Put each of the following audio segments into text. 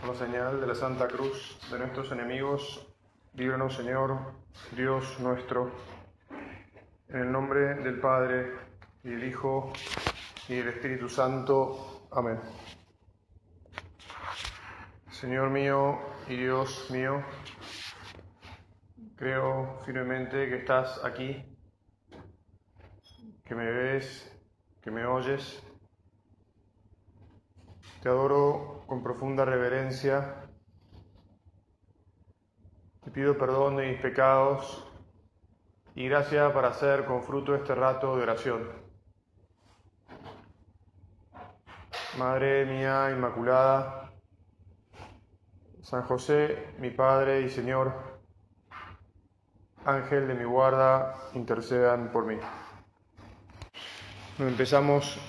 Por la señal de la Santa Cruz de nuestros enemigos, líbranos Señor, Dios nuestro, en el nombre del Padre y del Hijo y del Espíritu Santo. Amén. Señor mío y Dios mío, creo firmemente que estás aquí, que me ves, que me oyes. Te adoro con profunda reverencia. Te pido perdón de mis pecados y gracia para hacer con fruto este rato de oración. Madre mía Inmaculada, San José, mi Padre y Señor, Ángel de mi guarda, intercedan por mí. Empezamos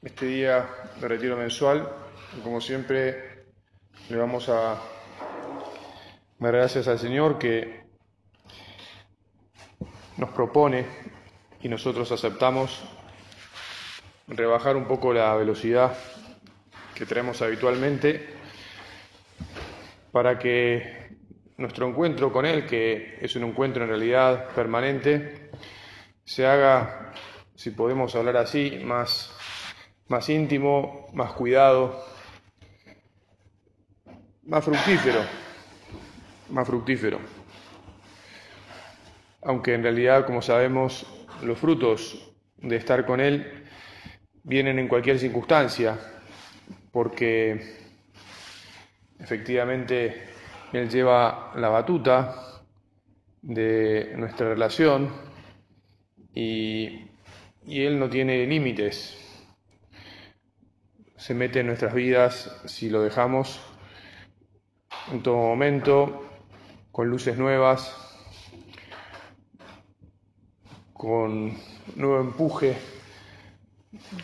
este día de retiro mensual. Como siempre, le vamos a dar gracias al Señor que nos propone y nosotros aceptamos rebajar un poco la velocidad que tenemos habitualmente para que nuestro encuentro con Él, que es un encuentro en realidad permanente, se haga, si podemos hablar así, más más íntimo, más cuidado, más fructífero, más fructífero. Aunque en realidad, como sabemos, los frutos de estar con Él vienen en cualquier circunstancia, porque efectivamente Él lleva la batuta de nuestra relación y, y Él no tiene límites se mete en nuestras vidas si lo dejamos en todo momento, con luces nuevas, con nuevo empuje,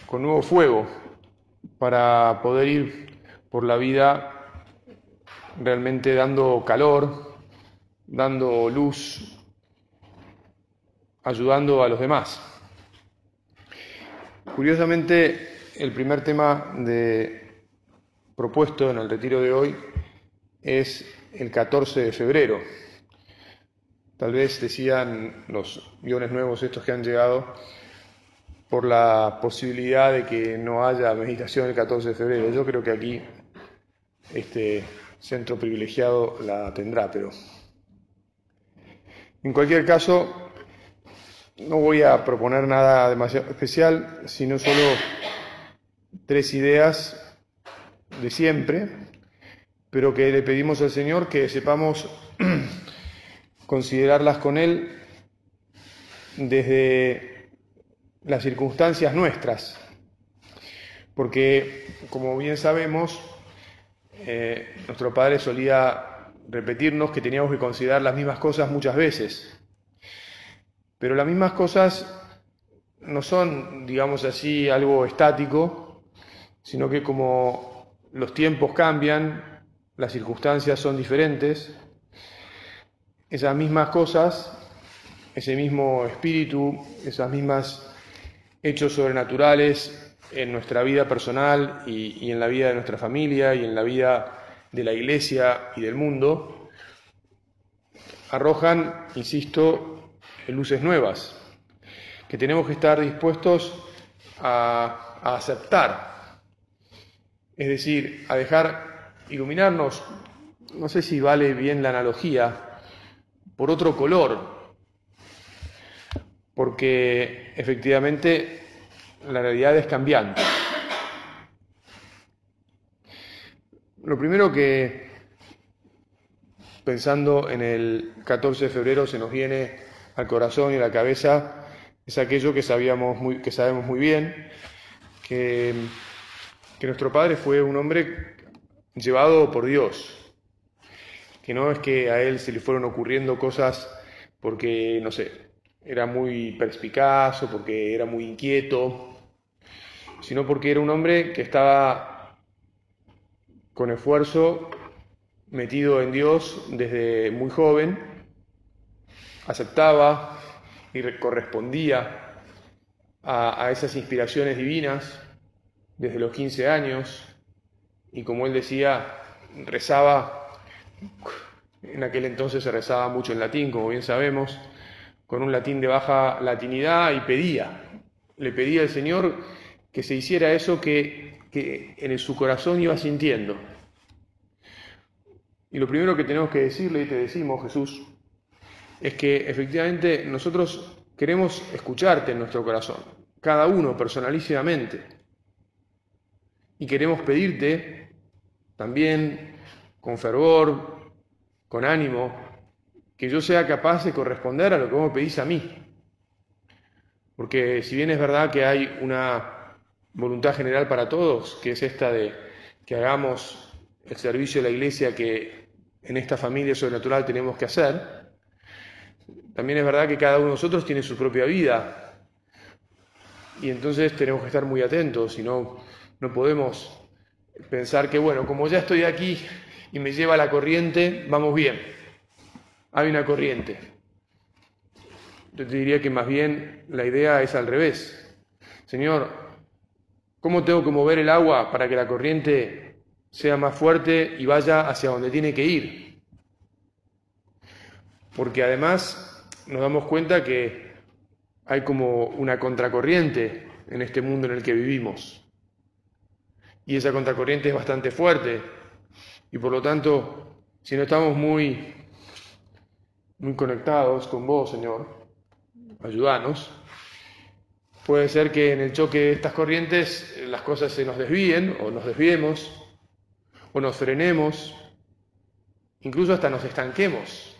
con nuevo fuego, para poder ir por la vida realmente dando calor, dando luz, ayudando a los demás. Curiosamente, el primer tema de, propuesto en el retiro de hoy es el 14 de febrero. Tal vez decían los guiones nuevos estos que han llegado por la posibilidad de que no haya meditación el 14 de febrero. Yo creo que aquí este centro privilegiado la tendrá, pero en cualquier caso no voy a proponer nada demasiado especial, sino solo tres ideas de siempre, pero que le pedimos al Señor que sepamos considerarlas con Él desde las circunstancias nuestras, porque como bien sabemos, eh, nuestro Padre solía repetirnos que teníamos que considerar las mismas cosas muchas veces, pero las mismas cosas no son, digamos así, algo estático, sino que como los tiempos cambian, las circunstancias son diferentes, esas mismas cosas, ese mismo espíritu, esas mismas hechos sobrenaturales en nuestra vida personal y, en la vida de nuestra familia y en la vida de la iglesia y del mundo, arrojan, insisto, luces nuevas, que tenemos que estar dispuestos a aceptar es decir, a dejar iluminarnos, no sé si vale bien la analogía, por otro color, porque efectivamente la realidad es cambiante. Lo primero que, pensando en el 14 de febrero, se nos viene al corazón y a la cabeza es aquello que, sabíamos muy, que sabemos muy bien, que que nuestro padre fue un hombre llevado por Dios, que no es que a él se le fueron ocurriendo cosas porque, no sé, era muy perspicaz o porque era muy inquieto, sino porque era un hombre que estaba con esfuerzo metido en Dios desde muy joven, aceptaba y correspondía a, a esas inspiraciones divinas desde los 15 años y como él decía, rezaba, en aquel entonces se rezaba mucho en latín, como bien sabemos, con un latín de baja latinidad y pedía, le pedía al Señor que se hiciera eso que, que en su corazón iba sintiendo. Y lo primero que tenemos que decirle, y te decimos, Jesús, es que efectivamente nosotros queremos escucharte en nuestro corazón, cada uno personalísimamente. Y queremos pedirte también con fervor, con ánimo, que yo sea capaz de corresponder a lo que vos me pedís a mí. Porque si bien es verdad que hay una voluntad general para todos, que es esta de que hagamos el servicio de la iglesia que en esta familia sobrenatural tenemos que hacer, también es verdad que cada uno de nosotros tiene su propia vida. Y entonces tenemos que estar muy atentos y no, no podemos pensar que, bueno, como ya estoy aquí y me lleva la corriente, vamos bien. Hay una corriente. Yo te diría que más bien la idea es al revés. Señor, ¿cómo tengo que mover el agua para que la corriente sea más fuerte y vaya hacia donde tiene que ir? Porque además nos damos cuenta que hay como una contracorriente en este mundo en el que vivimos. Y esa contracorriente es bastante fuerte. Y por lo tanto, si no estamos muy, muy conectados con vos, Señor, ayúdanos. Puede ser que en el choque de estas corrientes eh, las cosas se nos desvíen o nos desviemos o nos frenemos, incluso hasta nos estanquemos.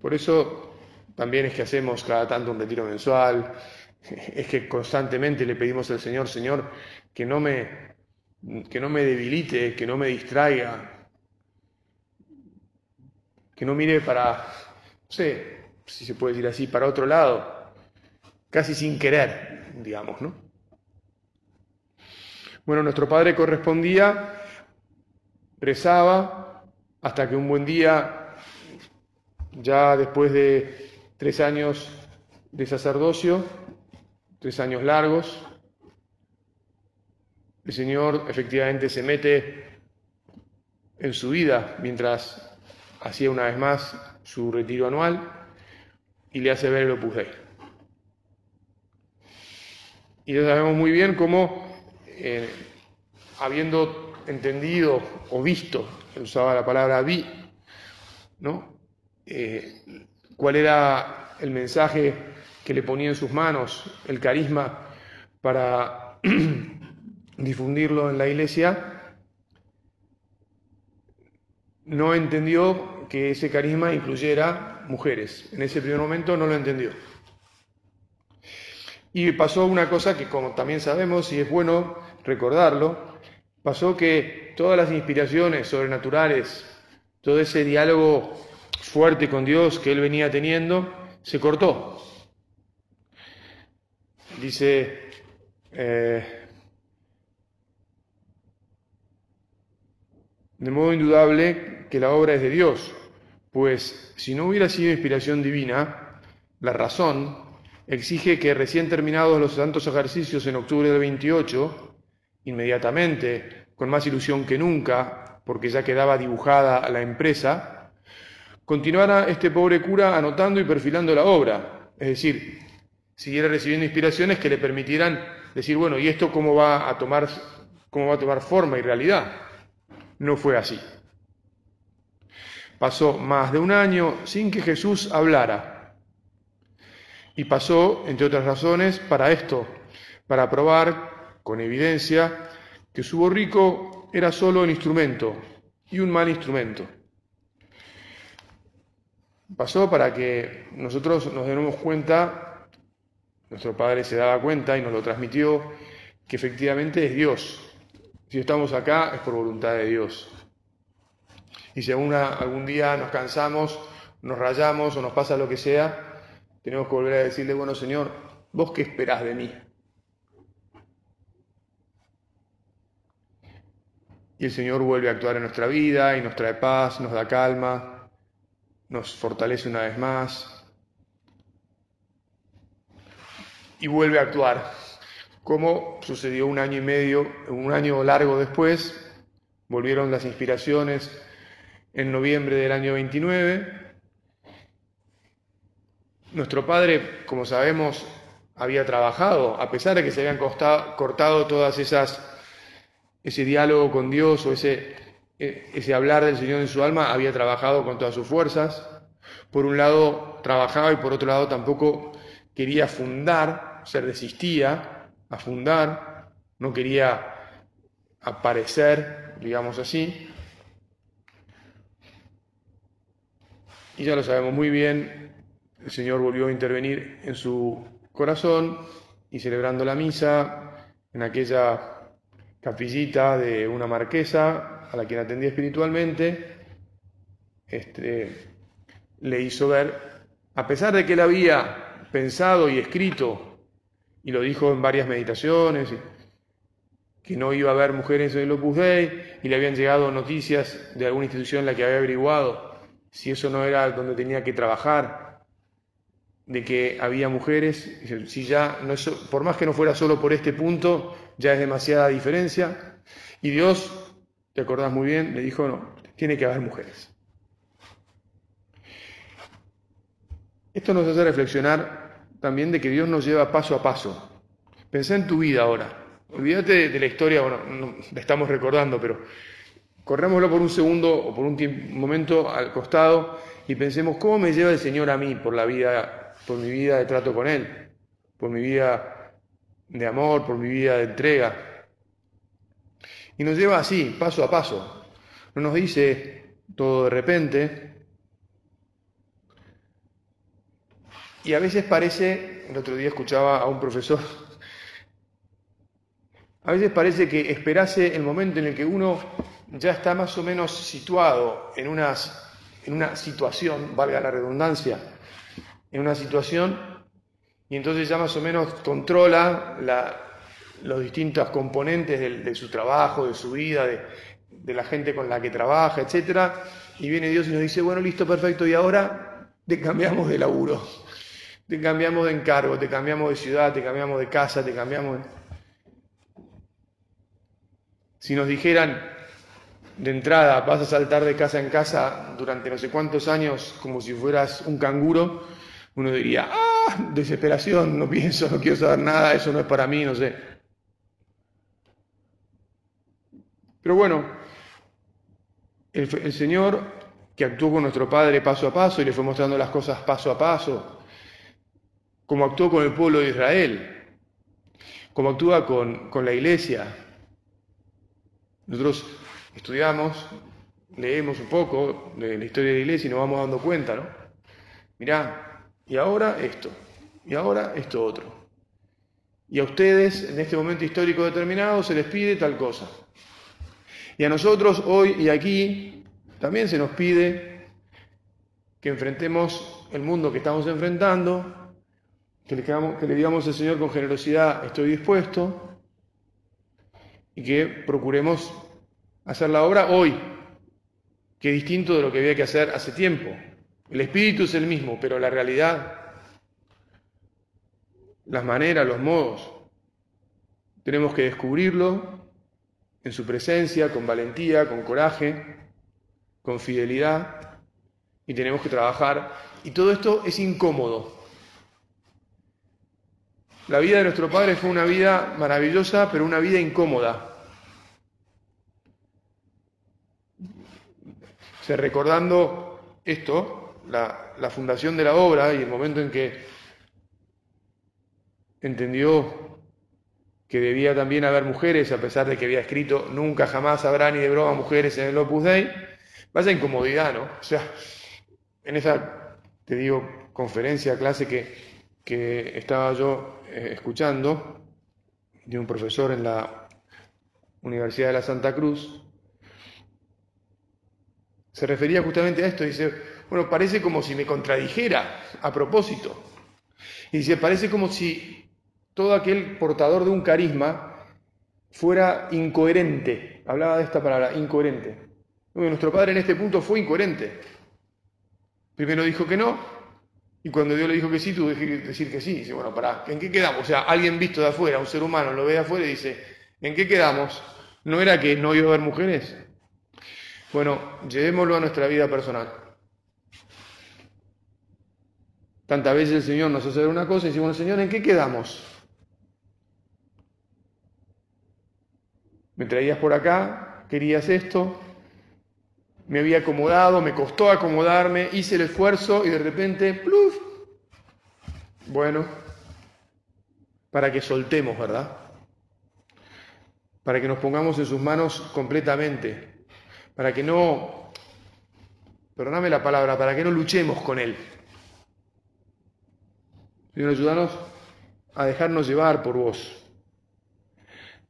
Por eso también es que hacemos cada tanto un retiro mensual, es que constantemente le pedimos al Señor, Señor, que no me, que no me debilite, que no me distraiga, que no mire para sé si se puede decir así, para otro lado, casi sin querer, digamos, ¿no? Bueno, nuestro padre correspondía, rezaba, hasta que un buen día, ya después de tres años de sacerdocio, tres años largos, el Señor efectivamente se mete en su vida mientras hacía una vez más su retiro anual y le hace ver el Opus Dei. Y ya sabemos muy bien cómo, eh, habiendo entendido o visto, usaba la palabra vi, ¿no? Eh, cuál era el mensaje que le ponía en sus manos, el carisma para difundirlo en la iglesia, no entendió que ese carisma incluyera mujeres. En ese primer momento no lo entendió. Y pasó una cosa que como también sabemos, y es bueno recordarlo, pasó que todas las inspiraciones sobrenaturales, todo ese diálogo fuerte con Dios que él venía teniendo, se cortó. Dice, eh, de modo indudable que la obra es de Dios, pues si no hubiera sido inspiración divina, la razón exige que recién terminados los santos ejercicios en octubre del 28, inmediatamente, con más ilusión que nunca, porque ya quedaba dibujada la empresa, continuara este pobre cura anotando y perfilando la obra, es decir, siguiera recibiendo inspiraciones que le permitieran decir, bueno, ¿y esto cómo va a tomar, cómo va a tomar forma y realidad? No fue así. Pasó más de un año sin que Jesús hablara. Y pasó, entre otras razones, para esto, para probar con evidencia que su borrico era solo un instrumento y un mal instrumento. Pasó para que nosotros nos demos cuenta, nuestro Padre se daba cuenta y nos lo transmitió, que efectivamente es Dios. Si estamos acá es por voluntad de Dios. Y si algún día nos cansamos, nos rayamos o nos pasa lo que sea, tenemos que volver a decirle, bueno Señor, ¿vos qué esperás de mí? Y el Señor vuelve a actuar en nuestra vida y nos trae paz, nos da calma, nos fortalece una vez más y vuelve a actuar. como sucedió un año y medio, un año largo después, volvieron las inspiraciones en noviembre del año 29. Nuestro padre, como sabemos, había trabajado, a pesar de que se habían cortado todas esas, ese diálogo con Dios o ese, e, ese hablar del Señor en su alma, había trabajado con todas sus fuerzas. Por un lado trabajaba y por otro lado tampoco quería fundar, se resistía a fundar, no quería aparecer, digamos así. Y ya lo sabemos muy bien, el Señor volvió a intervenir en su corazón y celebrando la misa en aquella capillita de una marquesa a la quien atendía espiritualmente, este, le hizo ver, a pesar de que él había pensado y escrito, y lo dijo en varias meditaciones, que no iba a haber mujeres en el Opus Dei, y le habían llegado noticias de alguna institución en la que había averiguado si eso no era donde tenía que trabajar, de que había mujeres, si ya, no por más que no fuera solo por este punto, ya es demasiada diferencia. Y Dios, te acordás muy bien, le dijo, no, tiene que haber mujeres. Esto nos hace reflexionar también de que Dios nos lleva paso a paso. Pensá en tu vida ahora. Olvídate de la historia, bueno, no, la estamos recordando, pero corrémoslo por un segundo o por un momento al costado y pensemos cómo me lleva el Señor a mí por la vida por mi vida de trato con Él, por mi vida de amor, por mi vida de entrega. Y nos lleva así, paso a paso. No nos dice todo de repente. Y a veces parece, el otro día escuchaba a un profesor, a veces parece que esperase el momento en el que uno ya está más o menos situado en, unas, en una situación, valga la redundancia, en una situación y entonces ya más o menos controla los distintos componentes de, su trabajo, de su vida, de, la gente con la que trabaja, etc. Y viene Dios y nos dice, bueno, listo, perfecto, y ahora te cambiamos de laburo, te cambiamos de encargo, te cambiamos de ciudad, te cambiamos de casa, te cambiamos de... Si nos dijeran de entrada, vas a saltar de casa en casa durante no sé cuántos años como si fueras un canguro, uno diría, ah, desesperación, no pienso, no quiero saber nada, eso no es para mí, no sé. Pero bueno, el, Señor que actuó con nuestro Padre paso a paso y le fue mostrando las cosas paso a paso, como actuó con el pueblo de Israel, como actúa con, con la iglesia. Nosotros estudiamos, leemos un poco de la historia de la iglesia y nos vamos dando cuenta, ¿no? Mirá, y ahora esto, y ahora esto otro. Y a ustedes, en este momento histórico determinado, se les pide tal cosa. Y a nosotros hoy y aquí también se nos pide que enfrentemos el mundo que estamos enfrentando, que le, que le digamos al Señor con generosidad, estoy dispuesto, y que procuremos hacer la obra hoy, que es distinto de lo que había que hacer hace tiempo. El espíritu es el mismo, pero la realidad, las maneras, los modos, tenemos que descubrirlo en su presencia, con valentía, con coraje, con fidelidad, y tenemos que trabajar. Y todo esto es incómodo. La vida de nuestro Padre fue una vida maravillosa, pero una vida incómoda. Se recordando esto, la, fundación de la obra y el momento en que entendió que debía también haber mujeres, a pesar de que había escrito nunca jamás habrá ni de broma mujeres en el Opus Dei, vaya incomodidad, ¿no? O sea, en esa, te digo, conferencia, clase que, que estaba yo eh, escuchando de un profesor en la Universidad de la Santa Cruz, se refería justamente a esto, dice, bueno, parece como si me contradijera a propósito. Y dice, parece como si todo aquel portador de un carisma fuera incoherente. Hablaba de esta palabra, incoherente. nuestro padre en este punto fue incoherente. Primero dijo que no, Y cuando Dios le dijo que sí, tuvo que decir que sí. Dice, bueno, pará, ¿en qué quedamos? O sea, alguien visto de afuera, un ser humano, lo ve de afuera y dice, ¿en qué quedamos? ¿No era que no iba a haber mujeres? Bueno, llevémoslo a nuestra vida personal. Tantas veces el Señor nos hace una cosa y decimos, Señor, ¿en qué quedamos? Me traías por acá, querías esto, me había acomodado, me costó acomodarme, hice el esfuerzo y de repente. Bueno, para que soltemos, ¿verdad? Para que nos pongamos en sus manos completamente, para que no, perdóname la palabra, para que no luchemos con Él. Señor, ayúdanos a dejarnos llevar por vos,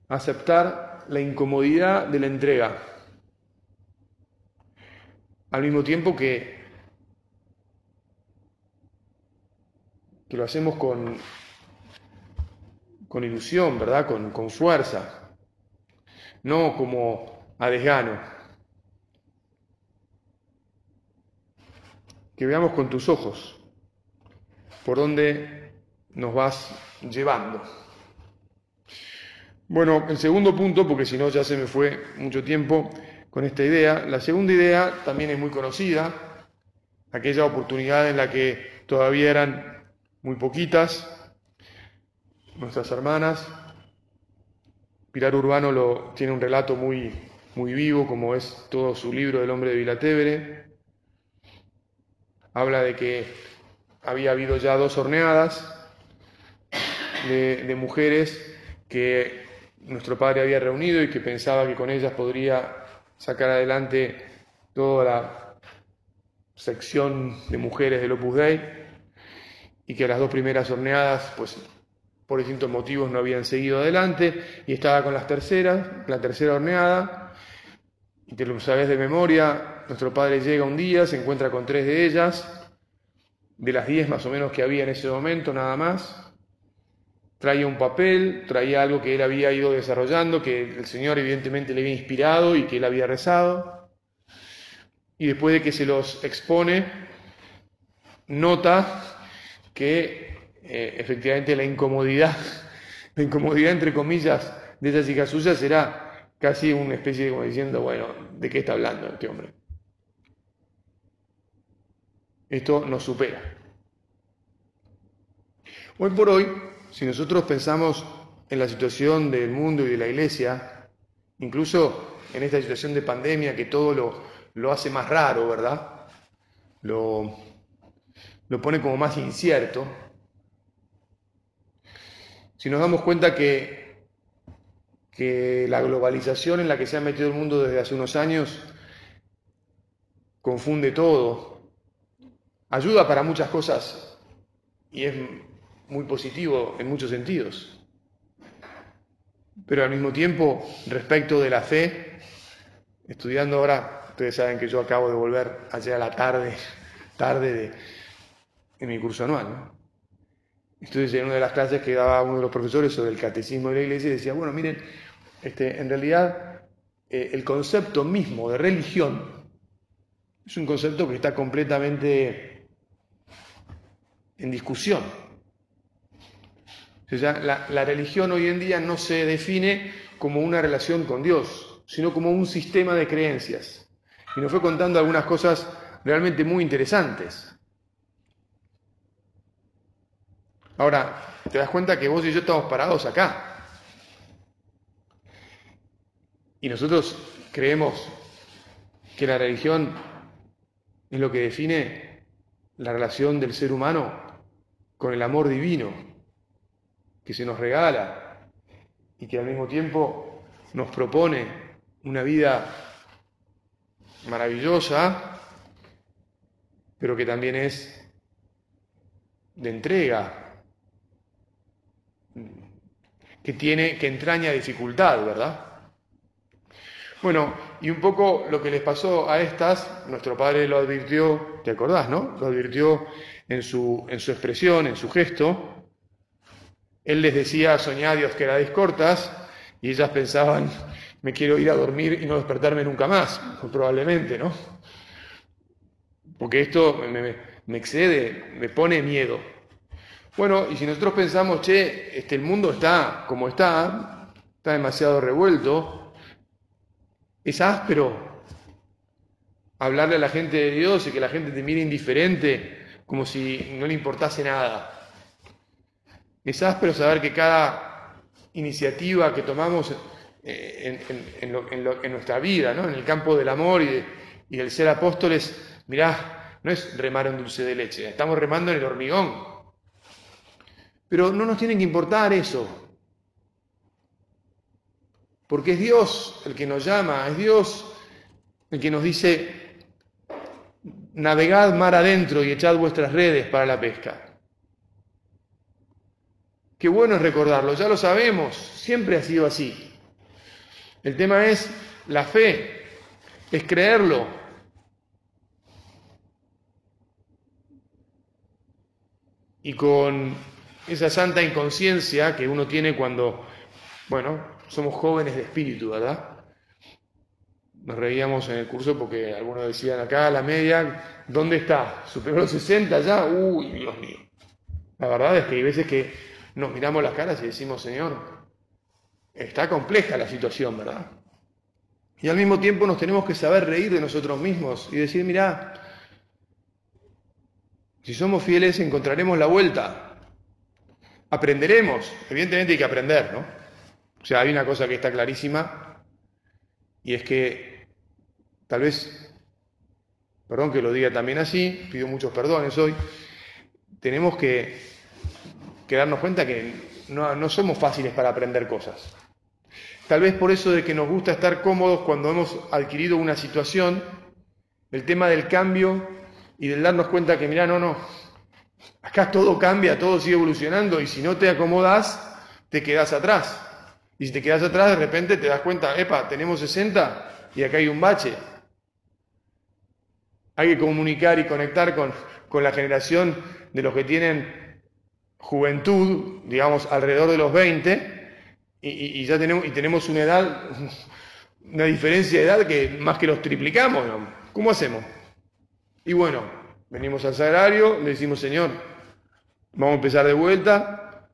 a aceptar la incomodidad de la entrega al mismo tiempo que, que lo hacemos con, con ilusión, ¿verdad? Con, con fuerza, no como a desgano. Que veamos con tus ojos por dónde nos vas llevando. Bueno, el segundo punto, porque si no ya se me fue mucho tiempo, con esta idea. La segunda idea también es muy conocida, aquella oportunidad en la que todavía eran muy poquitas nuestras hermanas. Pilar Urbano lo, tiene un relato muy, muy vivo, como es todo su libro del hombre de Vilatevere. Habla de que había habido ya dos horneadas de, de mujeres que nuestro padre había reunido y que pensaba que con ellas podría sacar adelante toda la sección de mujeres del Opus Dei y que las dos primeras horneadas, pues por distintos motivos no habían seguido adelante y estaba con las terceras, la tercera horneada, y te lo sabes de memoria, nuestro padre llega un día, se encuentra con tres de ellas, de las diez más o menos que había en ese momento, nada más, traía un papel, traía algo que él había ido desarrollando, que el Señor evidentemente le había inspirado y que él había rezado. Y después de que se los expone, nota que eh, efectivamente la incomodidad, la incomodidad entre comillas de esa hija suya será casi una especie de como diciendo, bueno, ¿de qué está hablando este hombre? Esto nos supera. Hoy por hoy si nosotros pensamos en la situación del mundo y de la iglesia, incluso en esta situación de pandemia que todo lo, lo hace más raro, ¿verdad? Lo, lo pone como más incierto. Si nos damos cuenta que, que la globalización en la que se ha metido el mundo desde hace unos años confunde todo, ayuda para muchas cosas y es muy positivo en muchos sentidos. Pero al mismo tiempo, respecto de la fe, estudiando ahora, ustedes saben que yo acabo de volver ayer a la tarde, tarde de, en mi curso anual. Entonces, en una de las clases que daba uno de los profesores sobre el catecismo de la iglesia, decía, bueno, miren, este, en realidad eh, el concepto mismo de religión es un concepto que está completamente en discusión la, religión hoy en día no se define como una relación con Dios, sino como un sistema de creencias. Y nos fue contando algunas cosas realmente muy interesantes. Ahora, te das cuenta que vos y yo estamos parados acá. Y nosotros creemos que la religión es lo que define la relación del ser humano con el amor divino que se nos regala y que al mismo tiempo nos propone una vida maravillosa, pero que también es de entrega, que tiene, que entraña dificultad, ¿verdad? Bueno, y un poco lo que les pasó a estas, nuestro padre lo advirtió, ¿te acordás, no? Lo advirtió en su, en su expresión, en su gesto, él les decía, soñad y os quedáis cortas, y ellas pensaban, me quiero ir a dormir y no despertarme nunca más, probablemente, ¿no? Porque esto me excede, me pone miedo. Bueno, y si nosotros pensamos, che, este, el mundo está como está, está demasiado revuelto, es áspero hablarle a la gente de Dios y que la gente te mire indiferente, como si no le importase nada. Es áspero saber que cada iniciativa que tomamos eh, en, nuestra vida, ¿no? en el campo del amor y, del ser apóstoles, mirá, no es remar en dulce de leche, estamos remando en el hormigón. Pero no nos tiene que importar eso. Porque es Dios el que nos llama, es Dios el que nos dice, navegad mar adentro y echad vuestras redes para la pesca. Qué bueno es recordarlo, ya lo sabemos, siempre ha sido así. El tema es la fe, es creerlo. Y con esa santa inconsciencia que uno tiene cuando, bueno, somos jóvenes de espíritu, ¿verdad? Nos reíamos en el curso porque algunos decían acá la media, ¿dónde está? ¿Superó los 60 ya? Uy, Dios mío. La verdad es que hay veces que nos miramos las caras y decimos, Señor, está compleja la situación, ¿verdad? Y al mismo tiempo nos tenemos que saber reír de nosotros mismos y decir, mira, si somos fieles encontraremos la vuelta. Aprenderemos, evidentemente hay que aprender, ¿no? O sea, hay una cosa que está clarísima y es que tal vez, perdón que lo diga también así, pido muchos perdones hoy, tenemos que, darnos cuenta que no, no somos fáciles para aprender cosas. Tal vez por eso de que nos gusta estar cómodos cuando hemos adquirido una situación, el tema del cambio y del darnos cuenta que, mira, no, no, Acá todo cambia, todo sigue evolucionando y si no te acomodas, te quedas atrás. Y si te quedas atrás, de repente te das cuenta, epa, tenemos 60 y acá hay un bache. Hay que comunicar y conectar con, con la generación de los que tienen juventud, digamos, alrededor de los 20, y, ya tenemos, y tenemos una edad, una diferencia de edad que más que los triplicamos. ¿Cómo hacemos? Y bueno, venimos al sagrario, le decimos, Señor, Vamos a empezar de vuelta.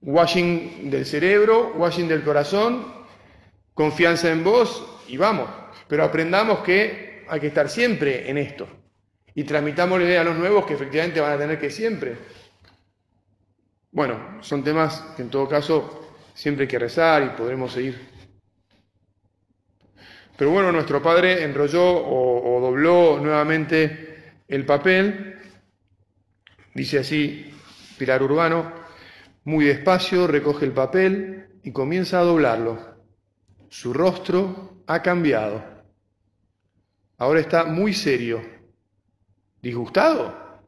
Washing del cerebro, washing del corazón, confianza en vos y vamos. Pero aprendamos que hay que estar siempre en esto. Y transmitámosle a los nuevos que efectivamente van a tener que siempre. Bueno, son temas que en todo caso siempre hay que rezar y podremos seguir. Pero bueno, nuestro padre enrolló o dobló nuevamente el papel Dice así Pilar Urbano, muy despacio recoge el papel y comienza a doblarlo. Su rostro ha cambiado. Ahora está muy serio. ¿Disgustado?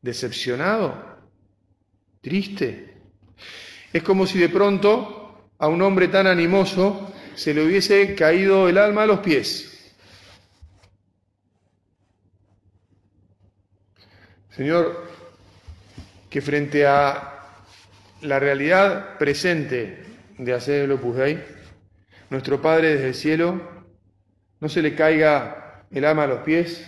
¿Decepcionado? ¿Triste? Es como si de pronto a un hombre tan animoso se le hubiese caído el alma a los pies. Señor, que frente a la realidad presente de hacer el Opus Dei, nuestro Padre desde el cielo no se le caiga el ama a los pies,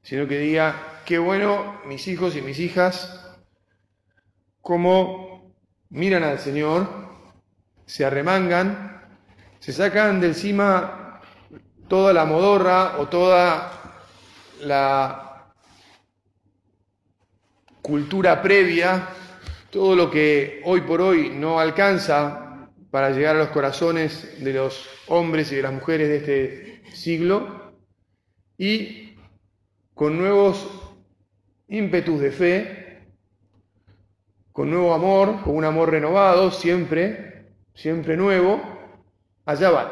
sino que diga, qué bueno mis hijos y mis hijas, como miran al Señor, se arremangan, se sacan de encima toda la modorra o toda la cultura previa, todo lo que hoy por hoy no alcanza para llegar a los corazones de los hombres y de las mujeres de este siglo, y con nuevos ímpetus de fe, con nuevo amor, con un amor renovado, siempre, siempre nuevo, allá van.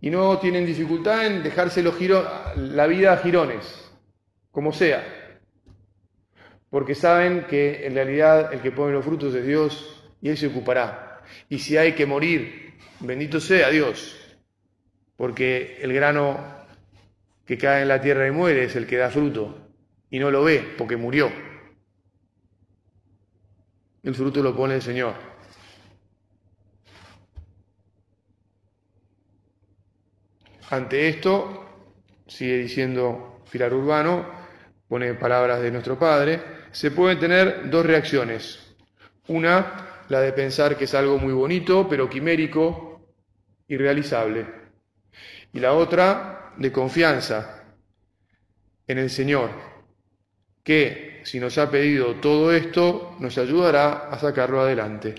Y no tienen dificultad en dejarse la vida a girones, como sea porque saben que en realidad el que pone los frutos es Dios y Él se ocupará. Y si hay que morir, bendito sea Dios, porque el grano que cae en la tierra y muere es el que da fruto y no lo ve porque murió. El fruto lo pone el Señor. Ante esto, sigue diciendo Pilar Urbano, pone palabras de nuestro Padre, se pueden tener dos reacciones. Una, la de pensar que es algo muy bonito, pero quimérico, irrealizable. Y la otra, de confianza en el Señor, que si nos ha pedido todo esto, nos ayudará a sacarlo adelante.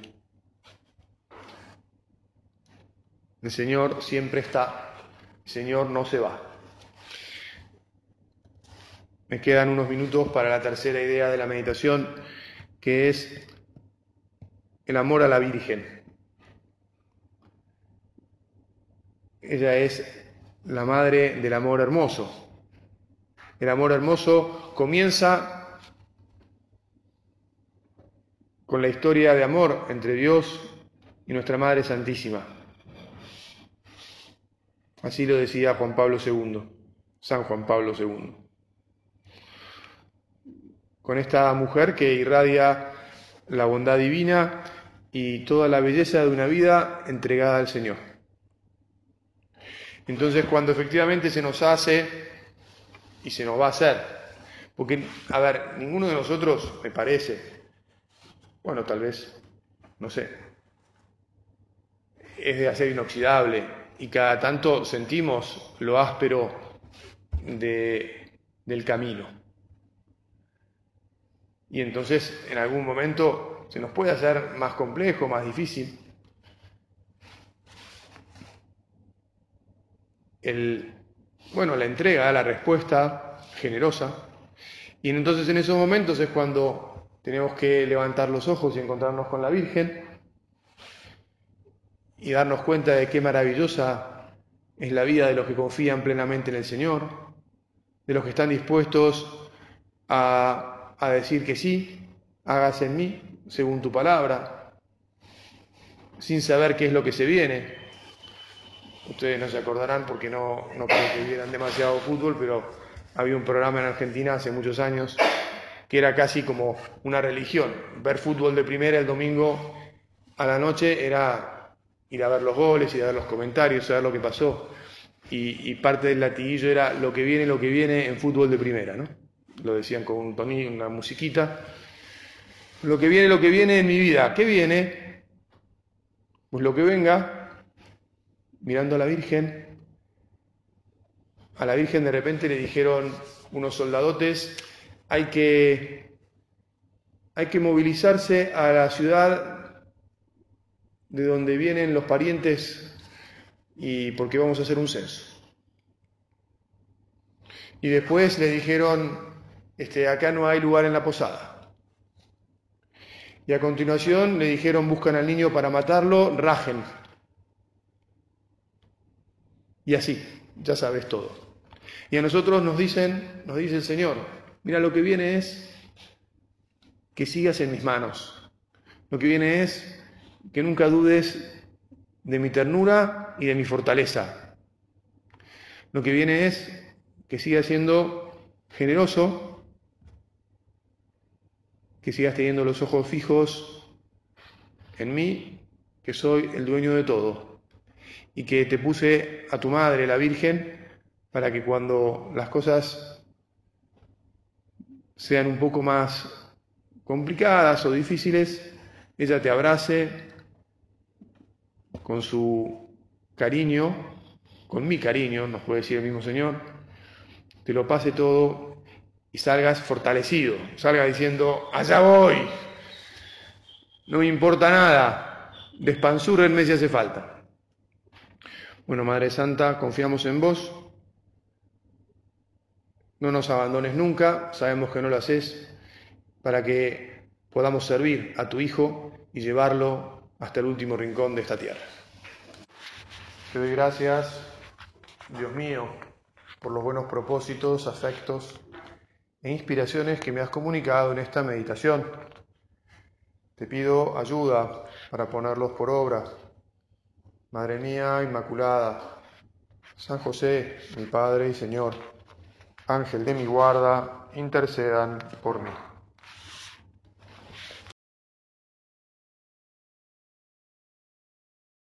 El Señor siempre está, el Señor no se va. Me quedan unos minutos para la tercera idea de la meditación, que es el amor a la Virgen. Ella es la madre del amor hermoso. El amor hermoso comienza con la historia de amor entre Dios y nuestra Madre Santísima. Así lo decía Juan Pablo II, San Juan Pablo II. Con esta mujer que irradia la bondad divina y toda la belleza de una vida entregada al Señor. Entonces cuando efectivamente se nos hace y se nos va a hacer, porque, a ver, ninguno de nosotros, me parece, bueno, tal vez, no sé, es de acero inoxidable, y cada tanto sentimos lo áspero del camino. Y entonces en algún momento se nos puede hacer más complejo, más difícil. El, bueno, la entrega, la respuesta generosa. Y entonces en esos momentos es cuando tenemos que levantar los ojos y encontrarnos con la Virgen y darnos cuenta de qué maravillosa es la vida de los que confían plenamente en el Señor, de los que están dispuestos a, decir que sí, hágase en mí, según tu palabra, sin saber qué es lo que se viene. Ustedes no se acordarán porque no, no creo que vieran demasiado fútbol, pero había un programa en Argentina hace muchos años que era casi como una religión. Ver fútbol de primera el domingo a la noche era ir a ver los goles, ir a ver los comentarios, a ver lo que pasó. Y, parte del latiguillo era lo que viene, lo que viene en fútbol de primera, ¿no? Lo decían con un tonillo, una musiquita. Lo que viene, lo que viene en mi vida. ¿Qué viene? Pues lo que venga, mirando a la Virgen. A la Virgen de repente le dijeron unos soldadotes, hay que, hay que movilizarse a la ciudad de donde vienen los parientes y porque vamos a hacer un censo. Y después le dijeron, este, acá no hay lugar en la posada. Y a continuación le dijeron, buscan al niño para matarlo, rajen. Y así, ya sabes todo. Y a nosotros nos dicen, nos dice el Señor, mira lo que viene es que sigas en mis manos. Lo que viene es que nunca dudes de mi ternura y de mi fortaleza. Lo que viene es que sigas siendo generoso, que sigas teniendo los ojos fijos en mí, que soy el dueño de todo, y que te puse a tu madre, la Virgen, para que cuando las cosas sean un poco más complicadas o difíciles, ella te abrace con su cariño, con mi cariño, nos puede decir el mismo Señor, te lo pase todo y salgas fortalecido, salgas diciendo, allá voy, no me importa nada, despanzúrrenme si hace falta. Bueno, Madre Santa, confiamos en vos, no nos abandones nunca, sabemos que no lo haces, para que podamos servir a tu Hijo y llevarlo hasta el último rincón de esta tierra. Te doy gracias, Dios mío, por los buenos propósitos, afectos e inspiraciones que me has comunicado en esta meditación. Te pido ayuda para ponerlos por obra. Madre mía Inmaculada, San José, mi Padre y Señor, Ángel de mi guarda, intercedan por mí.